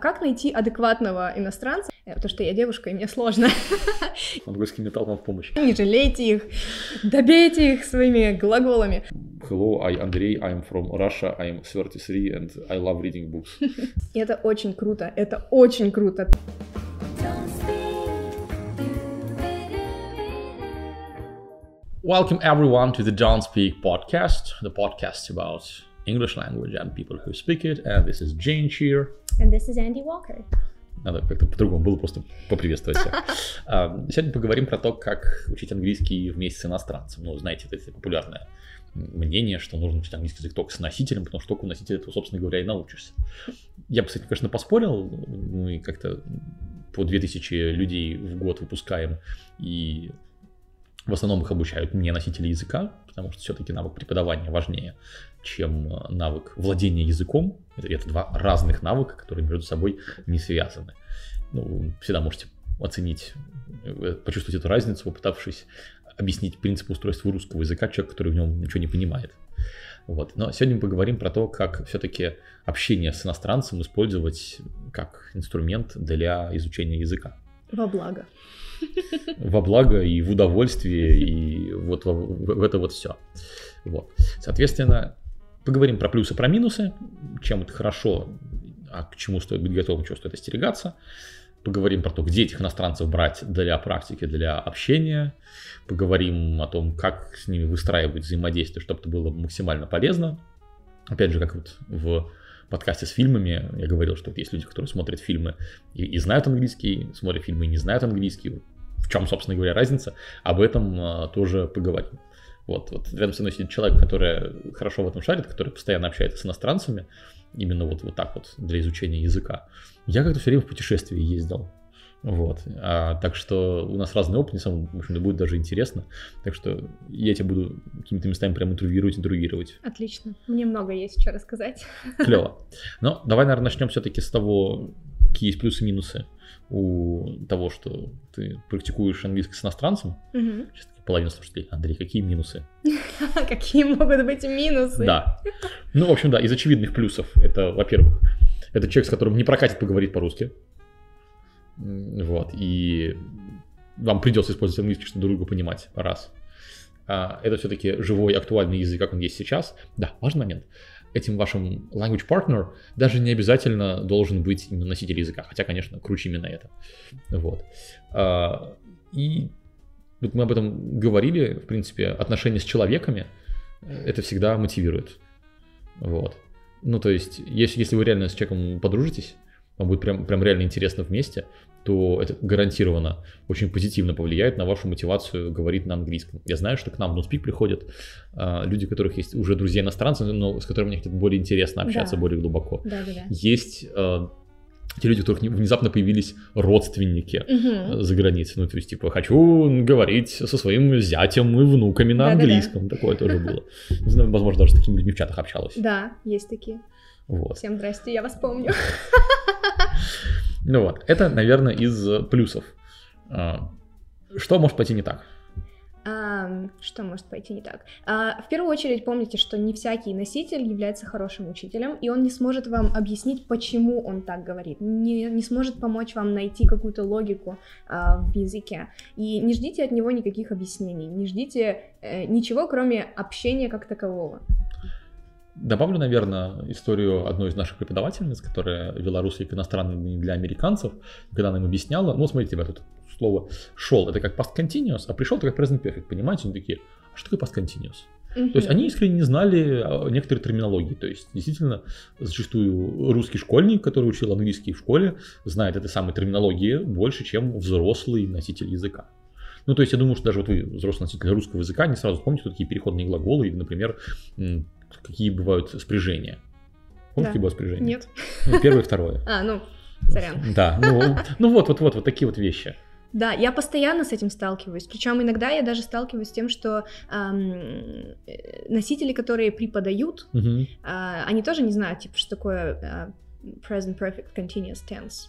Как найти адекватного иностранца? Э, потому что я девушка, и мне сложно. Монгольский металл вам в помощь. Не жалейте их, добейте их своими глаголами. Hello, I Андрей, I'm from Russia, I'm 33 and I love reading books. Это очень круто, это очень круто. Welcome everyone to the Don't Speak podcast, the podcast about English language and people who speak it. And this is Jane Cheer. And this is Andy Walker. Надо как-то по-другому было просто поприветствовать всех. А, сегодня поговорим про то, как учить английский вместе с иностранцем. Ну, знаете, это популярное мнение, что нужно учить английский язык только с носителем, потому что только у носителя ты, собственно говоря, и научишься. Я бы, кстати, конечно, поспорил. Мы как-то по 2000 людей в год выпускаем, и в основном их обучают не носители языка, потому что все-таки навык преподавания важнее, чем э, навык владения языком. Это, это два разных навыка, которые между собой не связаны. Ну, всегда можете оценить, э, почувствовать эту разницу, попытавшись объяснить принцип устройства русского языка человеку, который в нем ничего не понимает. Вот. Но сегодня мы поговорим про то, как все-таки общение с иностранцем использовать как инструмент для изучения языка. Во благо. Во благо и в удовольствие, и вот в, это вот все. Вот. Соответственно, Поговорим про плюсы, про минусы, чем это хорошо, а к чему стоит быть готовым, чего стоит остерегаться. Поговорим про то, где этих иностранцев брать для практики, для общения. Поговорим о том, как с ними выстраивать взаимодействие, чтобы это было максимально полезно. Опять же, как вот в подкасте с фильмами я говорил, что есть люди, которые смотрят фильмы и, и знают английский, смотрят фильмы и не знают английский. В чем, собственно говоря, разница? Об этом а, тоже поговорим. Вот, вот рядом со мной сидит человек, который хорошо в этом шарит, который постоянно общается с иностранцами, именно вот, вот так вот для изучения языка. Я как-то все время в путешествии ездил. Вот. А, так что у нас разный опыт, не сам, в общем-то, будет даже интересно. Так что я тебя буду какими-то местами прям интервьюировать, интервьюировать. Отлично. Мне много есть что рассказать. Клево. Но давай, наверное, начнем все-таки с того, какие есть плюсы и минусы у того, что ты практикуешь английский с иностранцем. Угу. Сейчас половина слушателей. Андрей, какие минусы? Какие могут быть минусы? Да. Ну, в общем, да, из очевидных плюсов это, во-первых, это человек, с которым не прокатит поговорить по-русски. Вот. И вам придется использовать английский, чтобы друг друга понимать. Раз. А, это все-таки живой, актуальный язык, как он есть сейчас. Да, важный момент. Этим вашим language partner даже не обязательно должен быть именно носитель языка, хотя, конечно, круче именно это. Вот. А, и вот мы об этом говорили, в принципе, отношения с человеками, э, это всегда мотивирует. Вот. Ну, то есть, если, если вы реально с человеком подружитесь, вам будет прям, прям реально интересно вместе, то это гарантированно очень позитивно повлияет на вашу мотивацию говорить на английском. Я знаю, что к нам в NoSpeak приходят э, люди, у которых есть уже друзья иностранцы, но с которыми мне более интересно общаться, да. более глубоко. Да, да, да. Есть э, те люди, у которых внезапно появились родственники угу. за границей. Ну, то есть, типа, хочу говорить со своим зятем и внуками на Да-да-да. английском. Такое тоже было. Возможно, даже с такими людьми в чатах общалась. Да, есть такие. Вот. Всем здрасте, я вас помню. Ну вот, это, наверное, из плюсов. А, Что может пойти не так? Что может пойти не так? А, в первую очередь помните, что не всякий носитель является хорошим учителем, и он не сможет вам объяснить, почему он так говорит, не, не сможет помочь вам найти какую-то логику а, в языке. И не ждите от него никаких объяснений, не ждите э, ничего, кроме общения как такового. Добавлю, наверное, историю одной из наших преподавательниц, которая вела русский как иностранный для американцев, когда она им объясняла, ну, смотрите, ребята, тут слово «шел» — это как past continuous, а пришел — это как present perfect, понимаете? Они такие, а что такое past continuous? То есть они искренне не знали а, некоторые терминологии. То есть действительно зачастую русский школьник, который учил английский в школе, знает этой самой терминологии больше, чем взрослый носитель языка. Ну, то есть я думаю, что даже вот вы, взрослый носитель русского языка, не сразу помните, что такие переходные глаголы или, например, какие бывают спряжения. Помните, Да. какие бывают спряжения? Нет. Ну, первое и второе. А, ну, сорян. Да, ну, ну вот, вот, вот, вот такие вот вещи. Да, я постоянно с этим сталкиваюсь. Причем иногда я даже сталкиваюсь с тем, что ам, э, носители, которые преподают, Мгм. а, они тоже не знают, типа, что такое а, present perfect continuous tense.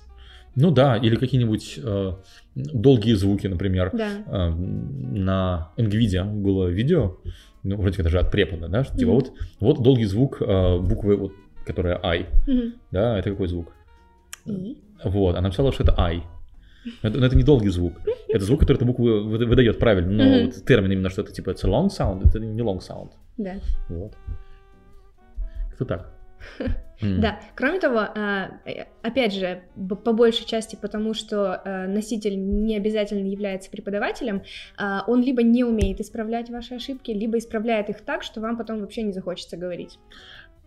Ну да, или какие-нибудь э, долгие звуки, например. Да. Э, на NVIDIA было видео, ну, вроде как даже от препода, да, что типа Мгм. вот, вот долгий звук э, буквы, вот, которая I, Мгм. да, это какой звук? И? Вот, она написала, что это I. Но это, но это не долгий звук. Это звук, который эту букву вы- выдает правильно. Но Мгм. вот термин именно, что это типа это long sound, это не long sound. Да. Вот. Кто так? Да, кроме того, а, опять же, по большей части потому, что э, носитель не обязательно является преподавателем, а, он либо не умеет исправлять ваши ошибки, либо исправляет их так, что вам потом вообще не захочется говорить.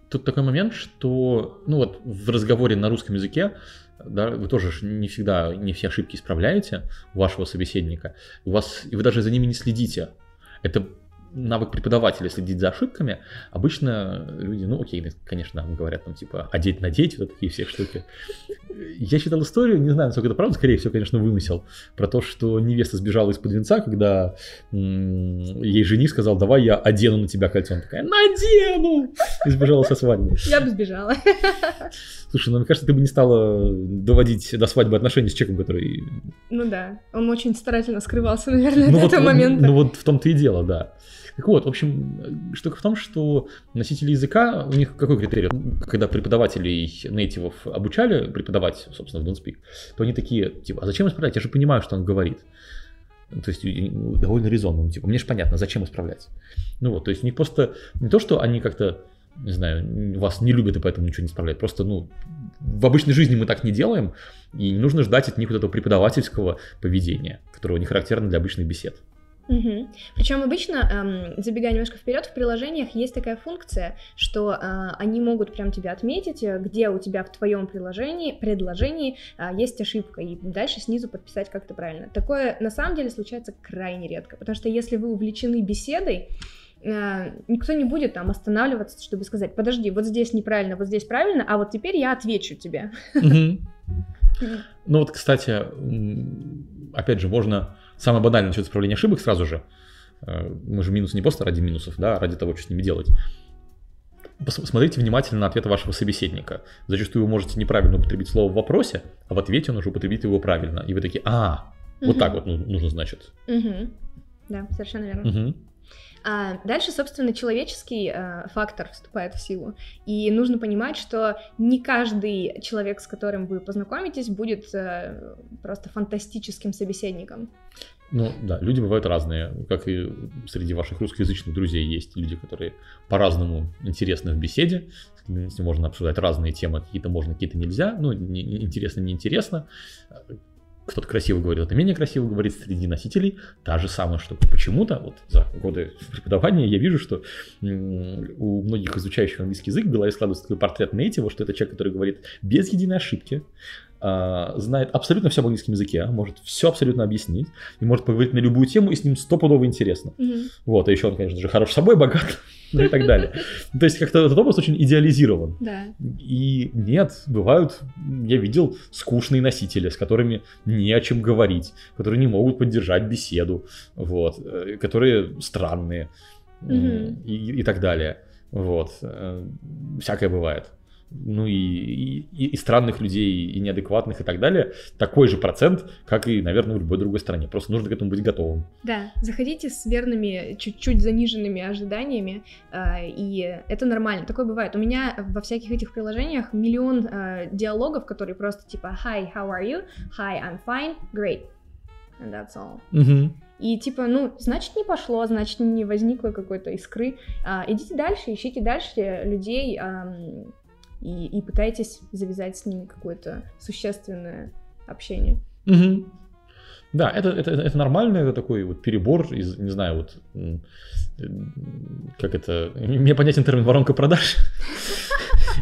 Тут такой момент, что, ну вот, в разговоре на русском языке, да, вы тоже не всегда, не все ошибки исправляете у вашего собеседника, у вас, и вы даже за ними не следите. Это навык преподавателя следить за ошибками. Обычно люди, ну окей, конечно, нам говорят там типа одеть, надеть, вот такие все штуки. Я читал историю, не знаю, насколько это правда, скорее всего, конечно, вымысел, про то, что невеста сбежала из-под венца, когда м, ей жених сказал, давай я одену на тебя кольцо. Она такая, надену! И сбежала со свадьбы. Я бы сбежала. Слушай, ну мне кажется, ты бы не стала доводить до свадьбы отношения с человеком, который... Ну да, он очень старательно скрывался, наверное, Ну до вот, этого момента. ну вот в том-то и дело, да. Так вот, в общем, штука в том, что носители языка, у них какой критерий? Когда преподавателей нейтивов обучали преподавать, собственно, в Don'tSpeak, то они такие, типа, а зачем исправлять? Я же понимаю, что он говорит. То есть ну, довольно резонно, типа, мне же понятно, зачем исправлять. Ну вот, то есть не просто, не то, что они как-то, не знаю, вас не любят и поэтому ничего не исправляют, просто, ну, в обычной жизни мы так не делаем, и не нужно ждать от них вот этого преподавательского поведения, которого не характерно для обычных бесед. Причем обычно, эм, забегая немножко вперед, в приложениях есть такая функция, что э, они могут прям тебя отметить, э, где у тебя в твоем приложении, предложении э, есть ошибка, и дальше снизу подписать как-то правильно. Такое на самом деле случается крайне редко, потому что если вы увлечены беседой, э, никто не будет там останавливаться, чтобы сказать, подожди, вот здесь неправильно, вот здесь правильно, а вот теперь я отвечу тебе. Ну вот, кстати, опять же, можно самое банальное насчет исправления ошибок сразу же. Э, Мы же минусы не просто ради минусов, да, а ради того, что с ними делать. Пос- Смотрите внимательно на ответ вашего собеседника. Зачастую вы можете неправильно употребить слово в вопросе, а в ответе он уже употребит его правильно. И вы такие, а, вот Мгм. так вот ну- нужно, значит. Мгм. Да, совершенно верно. Мгм. А дальше, собственно, человеческий э, фактор вступает в силу. И нужно понимать, что не каждый человек, с которым вы познакомитесь, будет э, просто фантастическим собеседником. Ну да, люди бывают разные, как и среди ваших русскоязычных друзей есть люди, которые по-разному интересны в беседе, с ними можно обсуждать разные темы, какие-то можно, какие-то нельзя, ну не- интересно, неинтересно. Кто-то красиво говорит, кто-то менее красиво говорит, среди носителей та же самая штука. Почему-то вот за годы преподавания я вижу, что у многих изучающих английский язык в голове складывается такой портрет нейтива, что это человек, который говорит без единой ошибки, а, знает абсолютно все об английском языке, может все абсолютно объяснить, и может поговорить на любую тему, и с ним стопудово интересно. Вот, а еще он, конечно же, хорош собой, богат, ну и так далее. То есть как-то этот образ очень идеализирован. Да. И нет, бывают, я видел скучные носители, с которыми не о чем говорить, которые не могут поддержать беседу, вот, э, которые странные Мгм. и, и так далее. Вот, э, всякое бывает. Ну и, и, и странных людей, и неадекватных, и так далее. Такой же процент, как и, наверное, в любой другой стране. Просто нужно к этому быть готовым. Да, заходите с верными, чуть-чуть заниженными ожиданиями, а, и это нормально, такое бывает. У меня во всяких этих приложениях миллион а, диалогов, которые просто типа «Hi, how are you?» «Hi, I'm fine», «Great». And that's all. И типа, ну, значит, не пошло, значит, не возникло какой-то искры. А, идите дальше, ищите дальше людей ам, и, и пытайтесь завязать с ними какое-то существенное общение. Мгм. Да, это, это, это нормально, это такой вот перебор из, не знаю, вот м, как это, мне понятен термин воронка продаж.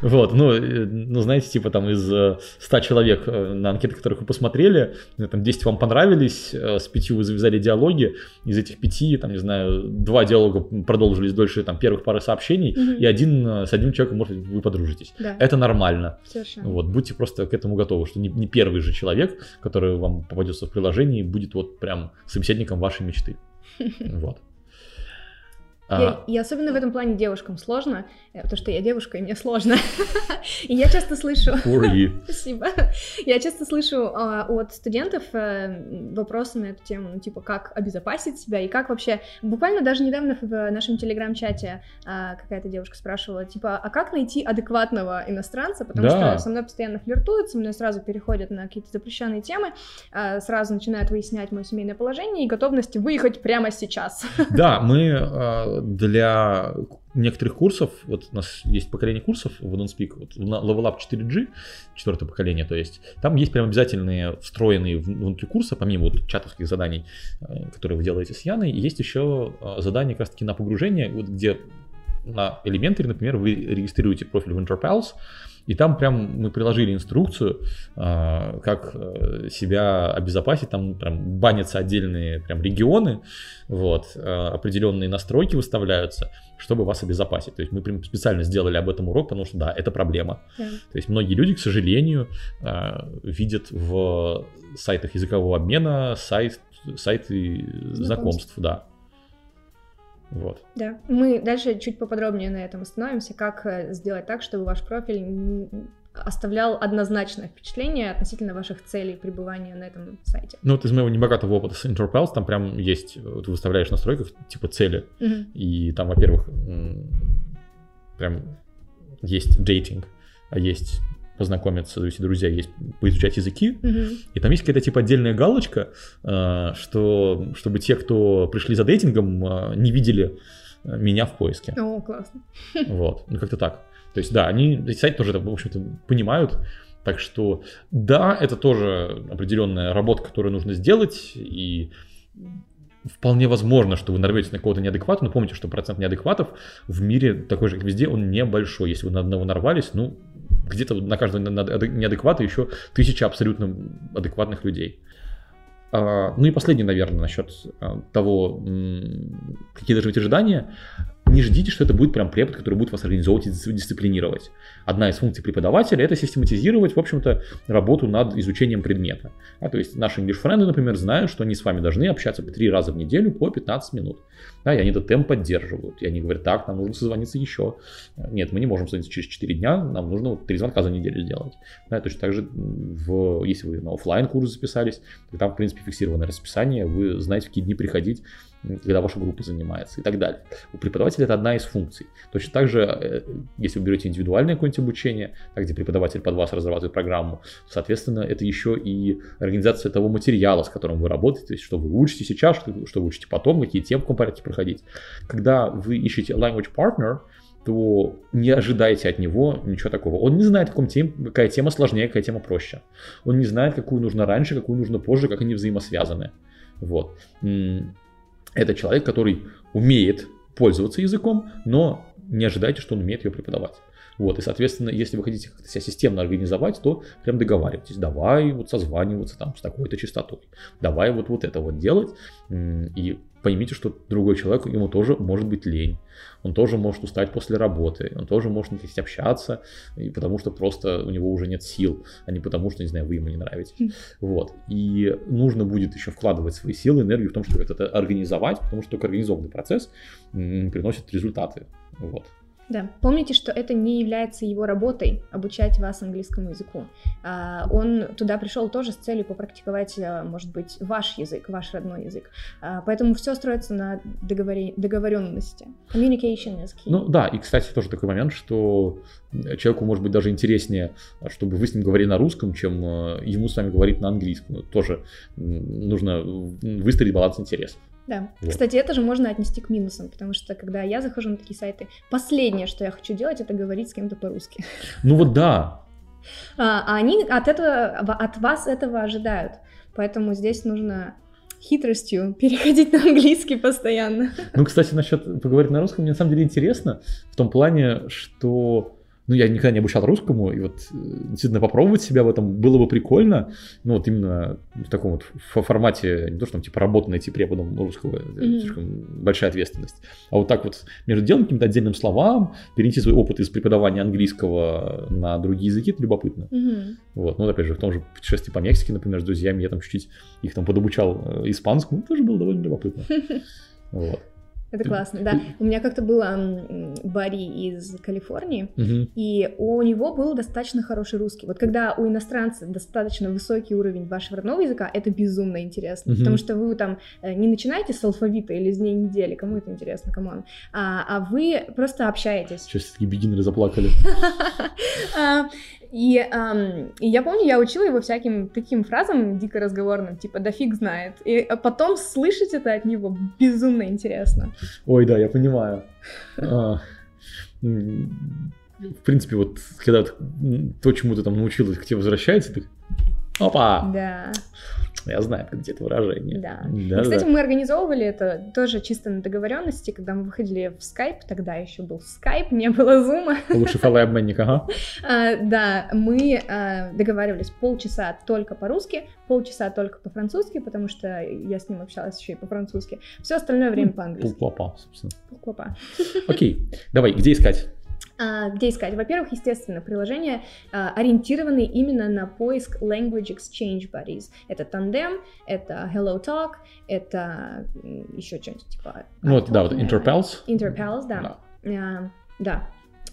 Вот, ну, э, ну, знаете, типа там из э, 100 человек э, на анкеты, которых вы посмотрели, э, там 10 вам понравились, э, с 5 вы завязали диалоги, из этих 5, там, не знаю, два диалога продолжились дольше там первых пары сообщений, Мгм. и один э, с одним человеком, может быть, вы подружитесь. Да, Это нормально. совершенно. Вот, будьте просто к этому готовы, что не, не первый же человек, который вам попадется в приложении, будет вот прям собеседником вашей мечты. Вот. А... И, особенно в этом плане девушкам сложно, э, потому что я девушка, и мне сложно. И я часто слышу... Спасибо. Я часто слышу а, от студентов э, вопросы на эту тему, ну, типа, как обезопасить себя, и как вообще... Буквально даже недавно в нашем телеграм-чате а, какая-то девушка спрашивала, типа, а как найти адекватного иностранца, потому что со мной постоянно флиртуют, со мной сразу переходят на какие-то запрещенные темы, а, сразу начинают выяснять мое семейное положение и готовность выехать прямо сейчас. Да, мы для некоторых курсов, вот у нас есть поколение курсов в NonSpeak, вот на Level Up 4G, четвертое поколение, то есть там есть прям обязательные встроенные внутри курса, помимо вот чатовских заданий, э, которые вы делаете с Яной, есть еще э, задания как раз таки на погружение, вот где на Elementary, например, вы регистрируете профиль в Interpals, и там прям мы приложили инструкцию, а, как э, себя обезопасить. Там прям банятся отдельные прям регионы, вот, а, определенные настройки выставляются, чтобы вас обезопасить. То есть мы прям специально сделали об этом урок, потому что да, это проблема. Да. То есть многие люди, к сожалению, а, видят в сайтах языкового обмена сайт, сайты знакомств, знакомств да. Вот. Да. Мы дальше чуть поподробнее на этом остановимся, как э, сделать так, чтобы ваш профиль оставлял однозначное впечатление относительно ваших целей пребывания на этом сайте. Ну вот из моего небогатого опыта с Interpels там прям есть, вот ты выставляешь в настройках типа цели, угу. и там, во-первых, прям есть дейтинг, а есть познакомиться, то есть друзья есть, поизучать языки, угу. и там есть какая-то типа отдельная галочка, э, что чтобы те, кто пришли за дейтингом, э, не видели э, меня в поиске. О, классно. Вот, ну как-то так. То есть да, они, эти сайты тоже это, в общем-то, понимают, так что да, это тоже определенная работа, которую нужно сделать, и вполне возможно, что вы нарветесь на кого-то неадеквата, но помните, что процент неадекватов в мире такой же, как везде, он небольшой. Если вы на одного нарвались, ну, где-то на каждого неадеквата еще тысяча абсолютно адекватных людей. А, ну и последний, наверное, насчет а, того, какие должны быть ожидания не ждите, что это будет прям препод, который будет вас организовывать и дисциплинировать. Одна из функций преподавателя – это систематизировать, в общем-то, работу над изучением предмета. А, то есть наши English Friends, например, знают, что они с вами должны общаться по три раза в неделю по 15 минут. Да, и они этот темп поддерживают. И они говорят, так, нам нужно созвониться еще. Нет, мы не можем созвониться через 4 дня, нам нужно вот 3 звонка за неделю сделать. Да, точно так же, в, если вы на офлайн курс записались, то там, в принципе, фиксированное расписание, вы знаете, в какие дни приходить, когда ваша группа занимается и так далее. У преподавателя это одна из функций. Точно так же, э, если вы берете индивидуальное какое-нибудь обучение, где преподаватель под вас разрабатывает программу, соответственно, это еще и организация того материала, с которым вы работаете, то есть что вы учите сейчас, что, что вы учите потом, какие темы порядке проходить. Когда вы ищете language partner, то не ожидайте от него ничего такого. Он не знает, каком тем, какая тема сложнее, какая тема проще. Он не знает, какую нужно раньше, какую нужно позже, как они взаимосвязаны. Вот. Это человек, который умеет пользоваться языком, но не ожидайте, что он умеет ее преподавать. Вот, и, соответственно, если вы хотите как-то себя системно организовать, то прям договаривайтесь, давай вот созваниваться там с такой-то частотой, давай вот, вот это вот делать, и поймите, что другой человек, ему тоже может быть лень, он тоже может устать после работы, он тоже может не хотеть общаться, и потому что просто у него уже нет сил, а не потому что, не знаю, вы ему не нравитесь. Хм. Вот. И нужно будет еще вкладывать свои силы, энергию в том, чтобы это организовать, потому что только организованный процесс приносит результаты. Вот. Да, помните, что это не является его работой обучать вас английскому языку. А, он туда пришел тоже с целью попрактиковать, а, может быть, ваш язык, ваш родной язык. А, поэтому все строится на договоре... договоренности. Communication is key. Ну да, и, кстати, тоже такой момент, что человеку может быть даже интереснее, чтобы вы с ним говорили на русском, чем ему с вами говорить на английском. Тоже нужно выстроить баланс интересов. Да. Вот. Кстати, это же можно отнести к минусам, потому что когда я захожу на такие сайты, последнее, что я хочу делать, это говорить с кем-то по-русски. Ну вот да. А, а они от этого, от вас этого ожидают. Поэтому здесь нужно хитростью переходить на английский постоянно. Ну, кстати, насчет поговорить на русском, мне на самом деле интересно в том плане, что ну, я никогда не обучал русскому, и вот э, действительно попробовать себя в этом было бы прикольно, ну, вот именно в таком вот формате, не то, что там, типа, работа найти преподом русского, mm-hmm. слишком большая ответственность, а вот так вот между делом каким-то отдельным словам, перенести свой опыт из преподавания английского на другие языки, это любопытно. Mm-hmm. Вот, ну, опять же, в том же путешествии по Мексике, например, с друзьями, я там чуть-чуть их там подобучал э, испанскому, тоже было довольно любопытно. Вот. Это классно, да. У меня как-то было Барри из Калифорнии, угу. и у него был достаточно хороший русский. Вот когда у иностранца достаточно высокий уровень вашего родного языка, это безумно интересно, угу. потому что вы там э, не начинаете с алфавита или с дней недели, кому это интересно, кому а, а вы просто общаетесь. Сейчас такие бегинеры заплакали. А, и, эм, и я помню, я учила его всяким таким фразам дико разговорным, типа «да фиг знает». И потом слышать это от него безумно интересно. Ой, да, я понимаю. А, в принципе, вот когда то, чему ты там научилась, к тебе возвращается, ты опа! Да. Я знаю, где это выражение. Да. да и, кстати, да. мы организовывали это тоже чисто на договоренности, когда мы выходили в скайп, тогда еще был скайп, не было зума. Лучше файлы обменник, ага. а, да, мы а, договаривались полчаса только по-русски, полчаса только по-французски, потому что я с ним общалась еще и по-французски. Все остальное время по-английски. Полклопа, собственно. Полклопа. Окей, давай, где искать? А, где искать? Во-первых, естественно, приложения а, ориентированы именно на поиск Language Exchange Buddies. Это Tandem, это Hello Talk, это еще что-нибудь типа... Ну вот, да, вот Interpels. Interpels, да. Да. А, да.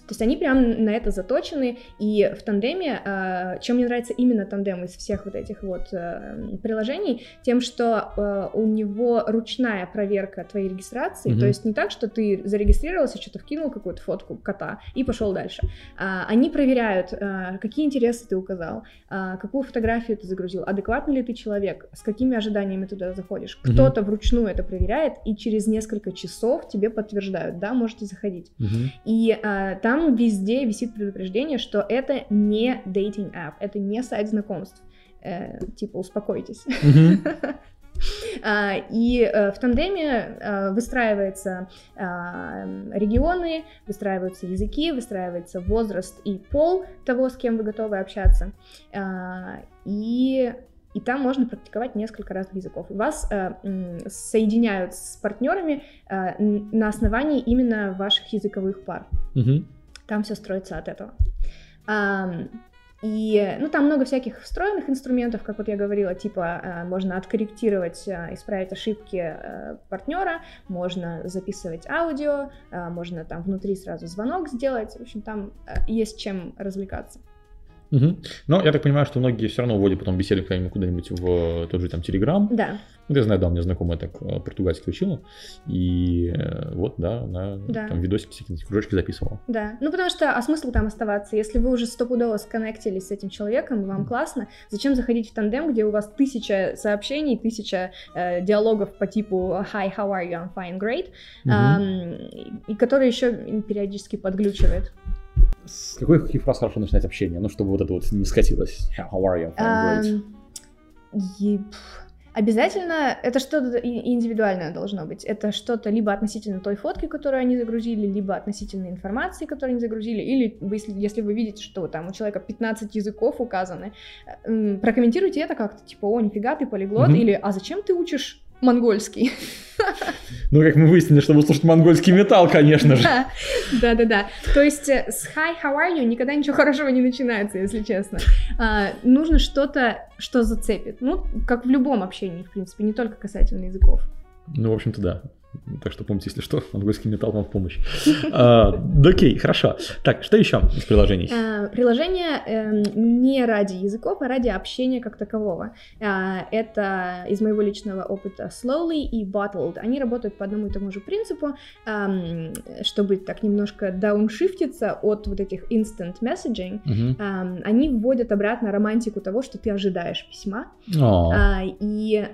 То есть они прям на это заточены, и в тандеме, а, чем мне нравится именно тандем из всех вот этих вот э, приложений, тем, что э, у него ручная проверка твоей регистрации, mm-hmm. то есть не так, что ты зарегистрировался, что-то вкинул какую-то фотку кота и пошел дальше. А, они проверяют, э, какие интересы ты указал, а, какую фотографию ты загрузил, адекватный ли ты человек, с какими ожиданиями туда заходишь. Mm-hmm. Кто-то вручную это проверяет, и через несколько часов тебе подтверждают, да, можете заходить. Mm-hmm. И там там везде висит предупреждение, что это не dating app, это не сайт знакомств. Э, типа, успокойтесь. Uh, и uh, в тандеме uh, выстраиваются регионы, выстраиваются языки, выстраивается возраст и пол того, с кем вы готовы общаться. И и там можно практиковать несколько разных языков. Вас э, соединяют с партнерами э, на основании именно ваших языковых пар. Угу. Там все строится от этого. И, ну, там много всяких встроенных инструментов, как вот я говорила, типа э, можно откорректировать, э, исправить ошибки э, партнера, можно записывать аудио, можно там внутри сразу звонок сделать, в общем, там есть чем развлекаться. Угу. Но я так понимаю, что многие все равно уводят потом беседу куда-нибудь в тот же там Телеграм. Да. Я знаю, да, у меня знакомая так э, португальский учила, и э, вот, да, она да. там видосики, всякие кружочки записывала. Да, ну потому что, а смысл там оставаться? Если вы уже стопудово сконнектились с этим человеком, вам mm. классно, зачем заходить в тандем, где у вас тысяча сообщений, тысяча э, диалогов по типу «Hi, how are you? I'm fine, great», mm-hmm. эм, и, который еще периодически подглючивает. С какой, каких фраз хорошо начинать общение? Ну, чтобы вот это вот не скатилось. How are you? Um, Обязательно это что-то индивидуальное должно быть. Это что-то либо относительно той фотки, которую они загрузили, либо относительно информации, которую они загрузили, или если, если вы видите, что там у человека 15 языков указаны, прокомментируйте это как-то, типа, о, нифига, ты полиглот, mm-hmm. или а зачем ты учишь монгольский. Ну, как мы выяснили, чтобы слушать монгольский металл, конечно же. Да-да-да. То есть э, с hi, how are you никогда ничего хорошего не начинается, если честно. А, нужно что-то, что зацепит. Ну, как в любом общении, в принципе, не только касательно языков. Ну, в общем-то, да. Так что помните, если что, английский металл вам в помощь. А, окей, хорошо. Так, что еще из приложений? А, приложение эм, не ради языков, а ради общения как такового. А, это из моего личного опыта Slowly и Bottled. Они работают по одному и тому же принципу, чтобы так немножко дауншифтиться от вот этих instant messaging. Они вводят обратно романтику того, что ты ожидаешь письма. И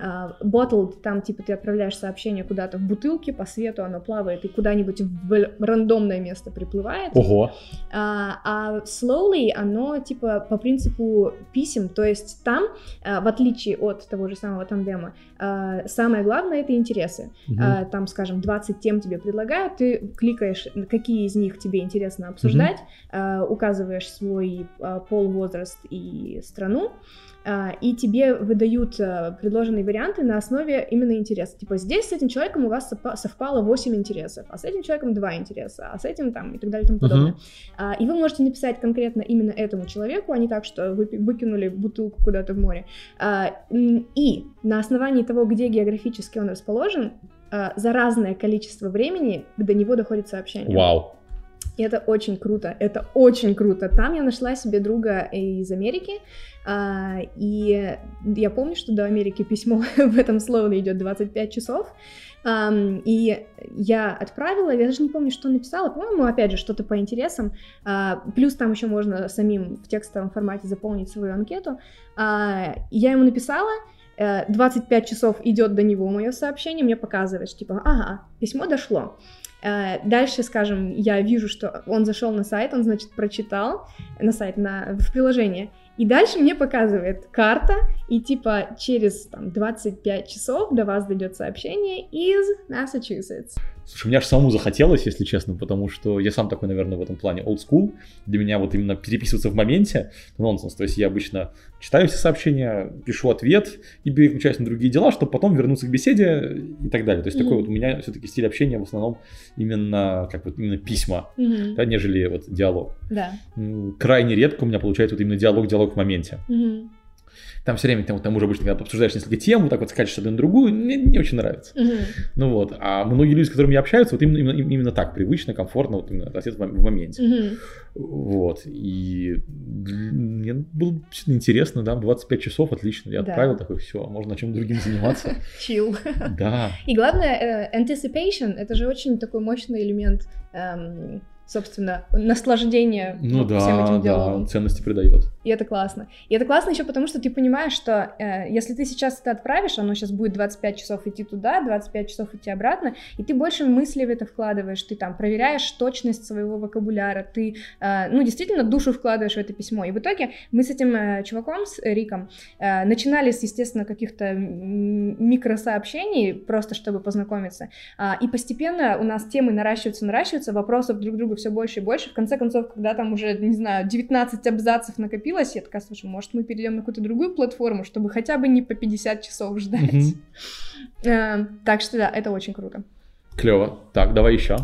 Bottled, там типа ты отправляешь сообщение куда-то в бутылку, бутылке, по свету оно плавает и куда-нибудь в рандомное место приплывает. Ого. А, а slowly оно типа по принципу писем, то есть там, а, в отличие от того же самого тандема, а, самое главное это интересы. Угу. Там, скажем, 20 тем тебе предлагают, ты кликаешь, какие из них тебе интересно обсуждать, угу. указываешь свой пол, возраст и страну, и тебе выдают а, предложенные варианты на основе именно интереса. Типа здесь с этим человеком у вас совпало 8 интересов, а с этим человеком 2 интереса, а с этим там и так далее и тому подобное. Uh-huh. И вы можете написать конкретно именно этому человеку, а не так, что вы выкинули бутылку куда-то в море. И на основании того, где географически он расположен, э, за разное количество времени до него доходит сообщение. Вау. И это очень круто, это очень круто. Там я нашла себе друга из Америки, а, и я помню, что до Америки письмо в этом слове идет 25 часов, Um, и я отправила, я даже не помню, что написала, по-моему, опять же, что-то по интересам. Uh, плюс там еще можно самим в текстовом формате заполнить свою анкету. Uh, я ему написала, 25 э, часов идет до него мое сообщение, мне показывает, что типа, ага, письмо дошло. Э, дальше, скажем, я вижу, что он зашел на сайт, он, значит, прочитал на сайт, на, в приложение, и дальше мне показывает карта, и типа через там, 25 часов до вас дойдет сообщение из Massachusetts. Слушай, мне аж самому захотелось, если честно, потому что я сам такой, наверное, в этом плане old school. Для меня вот именно переписываться в моменте нонсенс. То есть я обычно читаю все сообщения, пишу ответ и переключаюсь на другие дела, чтобы потом вернуться к беседе и так далее. То есть mm-hmm. такой вот у меня все-таки стиль общения в основном именно как вот именно письма, mm-hmm. да, нежели вот диалог. Да. Крайне редко у меня получается вот именно диалог-диалог в моменте. Mm-hmm там все время, там, там уже обычно, когда обсуждаешь несколько тем, вот так вот скачешь одну на другую, мне не очень нравится. Mm-hmm. Ну вот, а многие люди, с которыми я общаюсь, вот именно, именно, именно так, привычно, комфортно, вот именно ответ в моменте. Mm-hmm. Вот, и мне было действительно интересно, да, 25 часов, отлично, я да. отправил такой, все, можно чем другим заниматься. Chill. Да. И главное, э, anticipation, это же очень такой мощный элемент эм, собственно, наслаждение ну, да, всем этим диалогом. Да, ценности придает. И это классно. И это классно еще потому, что ты понимаешь, что э, если ты сейчас это отправишь, оно сейчас будет 25 часов идти туда, 25 часов идти обратно, и ты больше мыслей в это вкладываешь, ты там проверяешь точность своего вокабуляра, ты, э, ну, действительно душу вкладываешь в это письмо. И в итоге мы с этим э, чуваком, с Риком, э, начинали с, естественно, каких-то микросообщений, просто чтобы познакомиться, э, и постепенно у нас темы наращиваются, наращиваются, вопросов друг к другу все больше и больше. В конце концов, когда там уже, не знаю, 19 абзацев накопилось, я такая, слушай, может, мы перейдем на какую-то другую платформу, чтобы хотя бы не по 50 часов ждать. Mm-hmm. Так что да, это очень круто. Клево. Так, давай еще.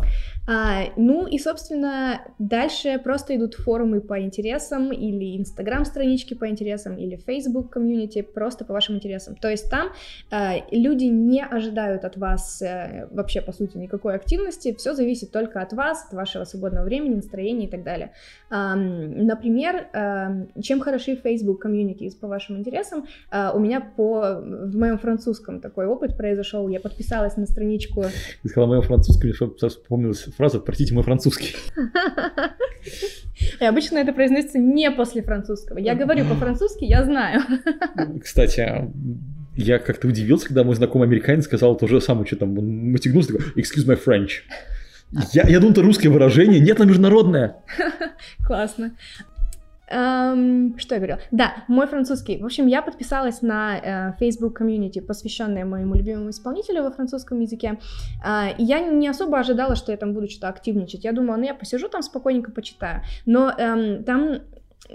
А, ну и, собственно, дальше просто идут форумы по интересам или инстаграм-странички по интересам или Facebook комьюнити просто по вашим интересам. То есть там э, люди не ожидают от вас э, вообще, по сути, никакой активности, все зависит только от вас, от вашего свободного времени, настроения и так далее. Э, например, э, чем хороши Facebook комьюнити по вашим интересам, э, у меня по, в моем французском такой опыт произошел, я подписалась на страничку... Ты сказала, в моем французском, мне вспомнилось фраза «простите, мой французский». И обычно это произносится не после французского. Я говорю по-французски, я знаю. Кстати, я как-то удивился, когда мой знакомый американец сказал то же самое, что там, он мотягнулся, такой, excuse my French. Я, я думал, это русское выражение, нет, оно международное. Классно. Эм, что я говорила? Да, мой французский. В общем, я подписалась на э, Facebook комьюнити, посвященное моему любимому исполнителю во французском языке. Э, и я не особо ожидала, что я там буду что-то активничать. Я думала, ну я посижу там спокойненько, почитаю. Но эм, там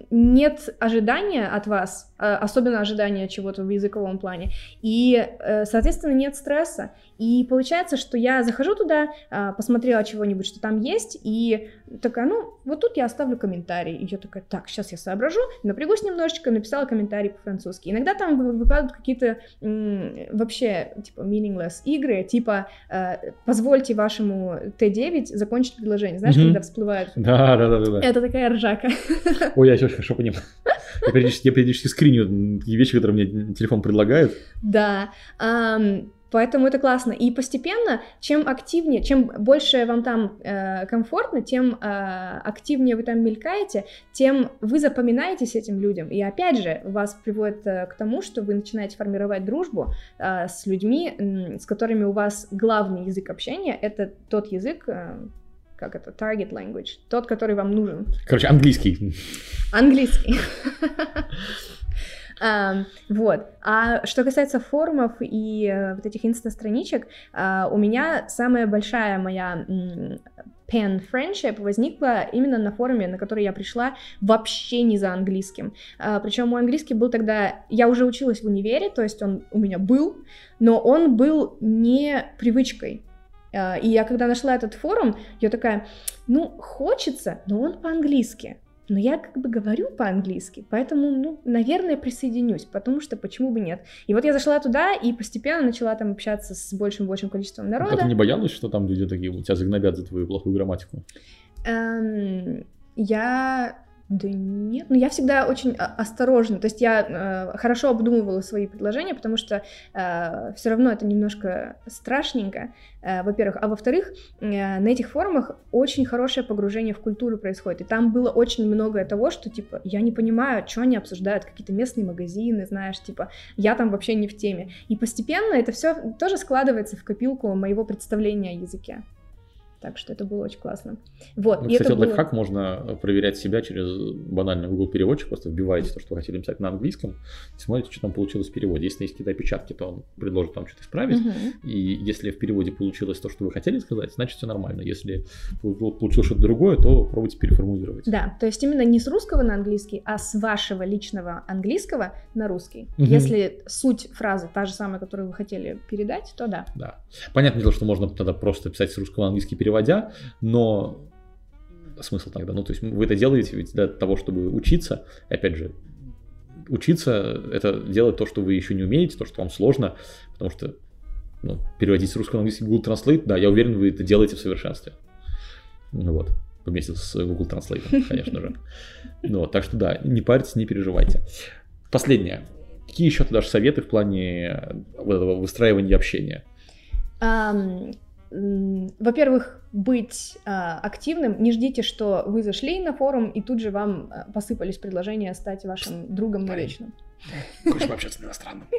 нет ожидания от вас, э, особенно ожидания чего-то в языковом плане, и, э, соответственно, нет стресса. И получается, что я захожу туда, а, посмотрела чего-нибудь, что там есть, и такая, ну, вот тут я оставлю комментарий. И я такая, так, сейчас я соображу, напрягусь немножечко, написала комментарий по-французски. Иногда там выкладывают какие-то вообще, типа, meaningless игры, типа, э, позвольте вашему Т9 закончить предложение. Знаешь, mm-hmm. когда всплывает? Да, да, да, да. Это такая ржака. Ой, очень хорошо понимаю. Я периодически, я периодически скриню такие вещи, которые мне телефон предлагает. Да. Um, Поэтому это классно. И постепенно, чем активнее, чем больше вам там э, комфортно, тем э, активнее вы там мелькаете, тем вы запоминаетесь этим людям. И опять же, вас приводит э, к тому, что вы начинаете формировать дружбу э, с людьми, э, с которыми у вас главный язык общения это тот язык, э, как это, target language, тот, который вам нужен. Короче, английский. Английский. А, вот. А что касается форумов и uh, вот этих инста-страничек, uh, у меня самая большая моя pen friendship возникла именно на форуме, на который я пришла вообще не за английским. Uh, причем мой английский был тогда... Я уже училась в универе, то есть он у меня был, но он был не привычкой. И я когда нашла этот форум, я такая, ну, хочется, но он по-английски. но я как бы говорю по-английски, поэтому, ну, наверное, присоединюсь, потому что почему бы нет. И вот я зашла туда и постепенно начала там общаться с большим большим количеством народа. А ты не боялась, что там люди такие, у тебя загнобят за твою плохую грамматику? Эм, я да нет, ну я всегда очень осторожна, то есть я э, хорошо обдумывала свои предложения, потому что э, все равно это немножко страшненько, э, во-первых, а во-вторых, э, на этих форумах очень хорошее погружение в культуру происходит, и там было очень многое того, что типа я не понимаю, что они обсуждают, какие-то местные магазины, знаешь, типа я там вообще не в теме, и постепенно это все тоже складывается в копилку моего представления о языке. Так что это было очень классно. Вот. Ну, и кстати, это было... лайфхак можно проверять себя через банальный Google переводчик, просто вбиваете то, что вы хотели написать на английском, и смотрите, что там получилось в переводе. Если есть какие-то опечатки, то он предложит вам что-то исправить. Мгм. И если в переводе получилось то, что вы хотели сказать, значит все нормально. Если получилось что-то другое, то пробуйте переформулировать. Да, то есть именно не с русского на английский, а с вашего личного английского на русский. Мгм. Если суть фразы та же самая, которую вы хотели передать, то да. Да. Понятное дело, что можно тогда просто писать с русского на английский переводя, но смысл тогда? Ну, то есть вы это делаете ведь для того, чтобы учиться. Опять же, учиться — это делать то, что вы еще не умеете, то, что вам сложно, потому что ну, переводить с русского на английский Google Translate, да, я уверен, вы это делаете в совершенстве. Ну вот, вместе с Google Translate, конечно же. Ну вот, так что да, не парьтесь, не переживайте. Последнее. Какие еще ты дашь советы в плане вот этого выстраивания общения? М, Во-первых, быть а, активным. Не ждите, что вы зашли на форум, и тут же вам а, посыпались предложения стать вашим другом навечно. Хочешь пообщаться на иностранном?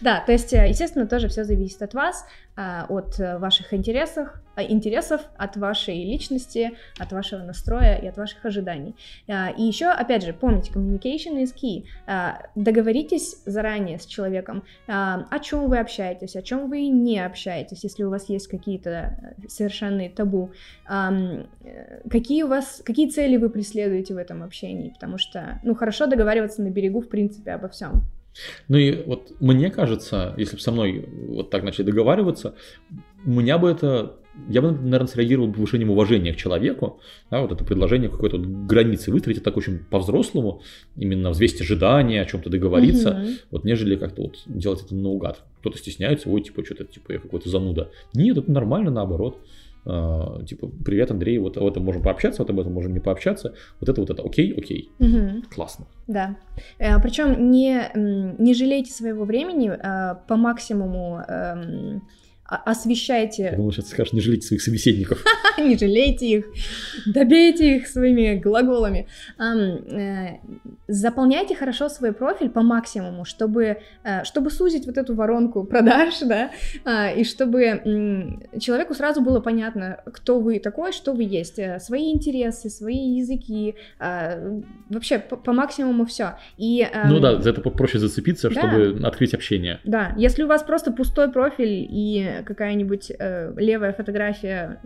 Да, то есть, э, естественно, тоже все зависит от вас, а, от э, ваших интересов, интересов, от вашей личности, от вашего настроя и от ваших ожиданий. И еще, опять же, помните, communication is key. Договоритесь заранее с человеком, о чем вы общаетесь, о чем вы не общаетесь, если у вас есть какие-то э, совершенные табу, э, какие у вас, какие цели вы преследуете в этом общении, потому что, ну, хорошо договариваться на берегу, в принципе, обо всем. Ну и вот мне кажется, если бы со мной вот так начали договариваться, у меня бы это, я бы, наверное, среагировал повышением уважения к человеку, да, вот это предложение какой-то вот границы выставить, это так очень по-взрослому, именно взвесить ожидания, о чем-то договориться, Мгм. вот нежели как-то вот делать это наугад. Кто-то стесняется, ой, типа, что-то, типа, я какой-то зануда. Нет, это нормально, наоборот. А, типа, привет, Андрей, вот об этом можем пообщаться, вот об этом можем не пообщаться, вот это вот это, окей, окей, Мгм. классно. Да. Причем не, не жалейте своего времени, а, по максимуму эм, о- Я освещайте, думал, сейчас скажешь, не жалейте своих собеседников. не жалейте их, добейте их своими глаголами. Ам, э, Заполняйте хорошо свой профиль по максимуму, чтобы, э, чтобы сузить вот эту воронку продаж, да, а, и чтобы человеку сразу было понятно, кто вы такой, что вы есть, э, свои интересы, свои языки, а, вообще по, максимуму все. И, Ну да, за это проще зацепиться, да. чтобы открыть общение. Да, если у вас просто пустой профиль и какая-нибудь э, левая фотография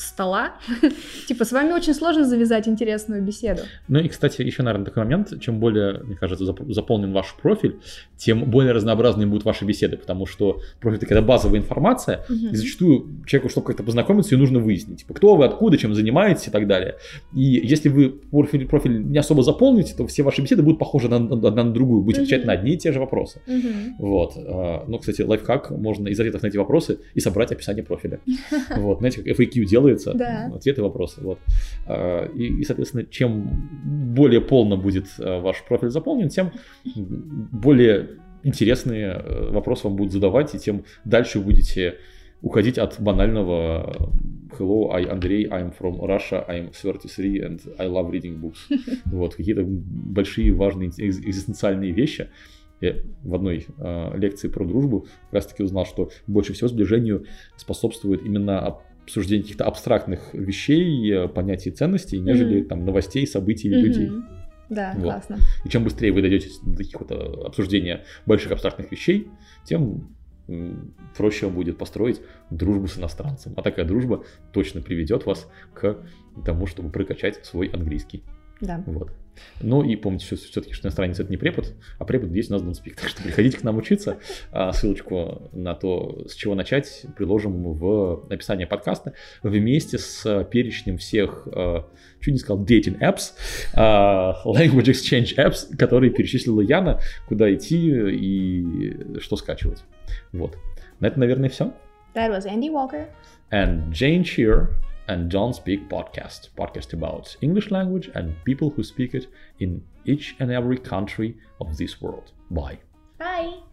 стола, типа с вами очень сложно завязать интересную беседу. Ну и, кстати, еще, наверное, такой момент, чем более, мне кажется, зап- заполнен ваш профиль, тем более разнообразными будут ваши беседы, потому что профиль это когда базовая информация, и зачастую человеку, чтобы как-то познакомиться, ее нужно выяснить, типа, кто вы, откуда, чем занимаетесь и так далее. И если вы профиль, профиль не особо заполните, то все ваши беседы будут похожи на, на- одна на другую, будете отвечать на одни и те же вопросы. Вот. а, Ну, кстати, лайфхак, можно из ответов на эти вопросы и собрать описание профиля. Вот, знаете, как FAQ делается, Да. ответы, вопросы. Вот. А, И, и, соответственно, чем более полно будет а, ваш профиль заполнен, тем более интересные э, вопросы вам будут задавать, и тем дальше будете уходить от банального Hello, I Андрей, I'm from Russia, I'm 33 and I love reading books. Вот, какие-то большие, важные, экз- экзистенциальные вещи. Я в одной э, лекции про дружбу как раз таки узнал, что больше всего сближению способствует именно обсуждение каких-то абстрактных вещей, э, понятий и ценностей, нежели Мгм. там новостей, событий или людей. Да, Вот. классно. И чем быстрее вы дойдете до таких вот э, обсуждения больших абстрактных вещей, тем проще вам будет построить дружбу с иностранцем. А такая дружба точно приведет вас к тому, чтобы прокачать свой английский. Да. Вот. Ну и помните все-таки, что иностранец это не препод, а препод здесь у нас Speak. Так что приходите к нам учиться. А, ссылочку на то, с чего начать, приложим в описании подкаста вместе с перечнем всех, а, чуть не сказал, dating apps, а, language exchange apps, которые перечислила Яна, куда идти и что скачивать. Вот. На этом, наверное, все. That was Andy Walker. And Jane Shear. And Don't Speak podcast, podcast about English language and people who speak it in each and every country of this world. Bye. Bye.